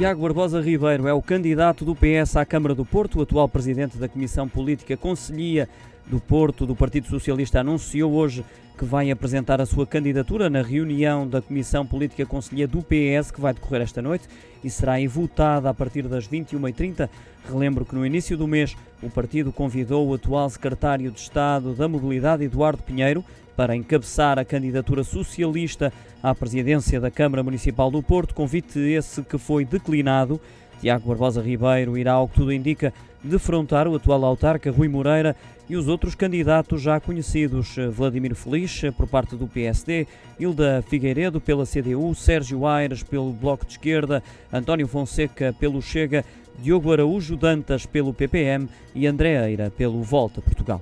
Tiago Barbosa Ribeiro é o candidato do PS à Câmara do Porto. O atual presidente da Comissão Política Conselhia do Porto, do Partido Socialista, anunciou hoje que vai apresentar a sua candidatura na reunião da Comissão Política Conselhia do PS, que vai decorrer esta noite e será votada a partir das 21h30. Relembro que no início do mês o partido convidou o atual secretário de Estado da Mobilidade, Eduardo Pinheiro, para encabeçar a candidatura socialista à presidência da Câmara Municipal do Porto, convite esse que foi declinado. Tiago Barbosa Ribeiro irá, ao que tudo indica, defrontar o atual autarca Rui Moreira e os outros candidatos já conhecidos, Vladimir Feliz, por parte do PSD, Hilda Figueiredo pela CDU, Sérgio Aires pelo Bloco de Esquerda, António Fonseca pelo Chega, Diogo Araújo Dantas pelo PPM e André Eira pelo Volta Portugal.